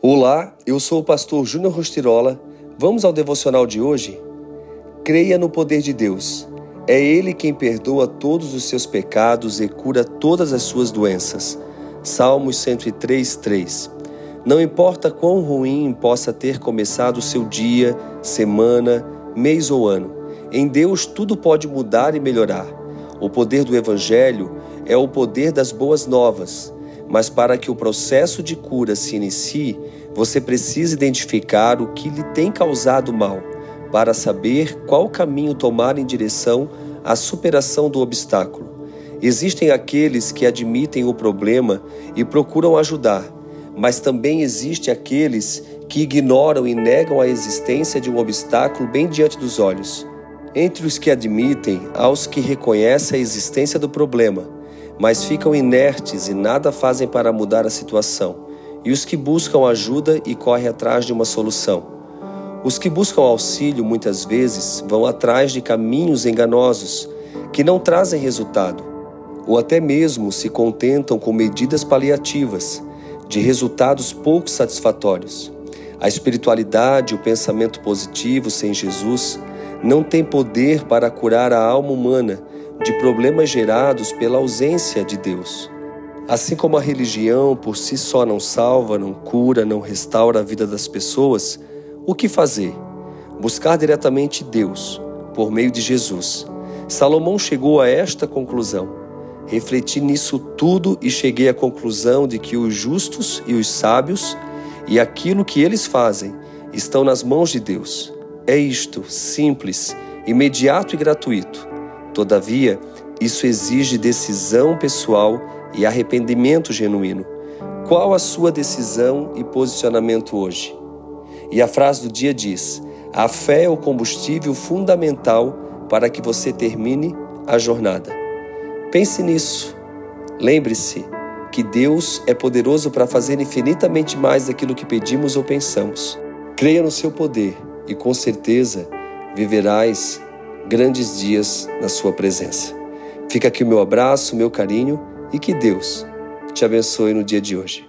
Olá, eu sou o pastor Júnior Rostirola. Vamos ao devocional de hoje? Creia no poder de Deus. É Ele quem perdoa todos os seus pecados e cura todas as suas doenças. Salmos 103, 3. Não importa quão ruim possa ter começado o seu dia, semana, mês ou ano, em Deus tudo pode mudar e melhorar. O poder do Evangelho é o poder das boas novas, mas para que o processo de cura se inicie, você precisa identificar o que lhe tem causado mal, para saber qual caminho tomar em direção à superação do obstáculo. Existem aqueles que admitem o problema e procuram ajudar, mas também existem aqueles que ignoram e negam a existência de um obstáculo bem diante dos olhos. Entre os que admitem, há os que reconhecem a existência do problema, mas ficam inertes e nada fazem para mudar a situação, e os que buscam ajuda e correm atrás de uma solução. Os que buscam auxílio muitas vezes vão atrás de caminhos enganosos que não trazem resultado, ou até mesmo se contentam com medidas paliativas, de resultados pouco satisfatórios. A espiritualidade o pensamento positivo sem Jesus não tem poder para curar a alma humana de problemas gerados pela ausência de Deus. Assim como a religião por si só não salva, não cura, não restaura a vida das pessoas, o que fazer? Buscar diretamente Deus, por meio de Jesus. Salomão chegou a esta conclusão. Refleti nisso tudo e cheguei à conclusão de que os justos e os sábios e aquilo que eles fazem estão nas mãos de Deus. É isto, simples, imediato e gratuito. Todavia, isso exige decisão pessoal e arrependimento genuíno. Qual a sua decisão e posicionamento hoje? E a frase do dia diz: a fé é o combustível fundamental para que você termine a jornada. Pense nisso. Lembre-se que Deus é poderoso para fazer infinitamente mais daquilo que pedimos ou pensamos. Creia no seu poder e com certeza viverás grandes dias na sua presença. Fica aqui o meu abraço, o meu carinho e que Deus te abençoe no dia de hoje.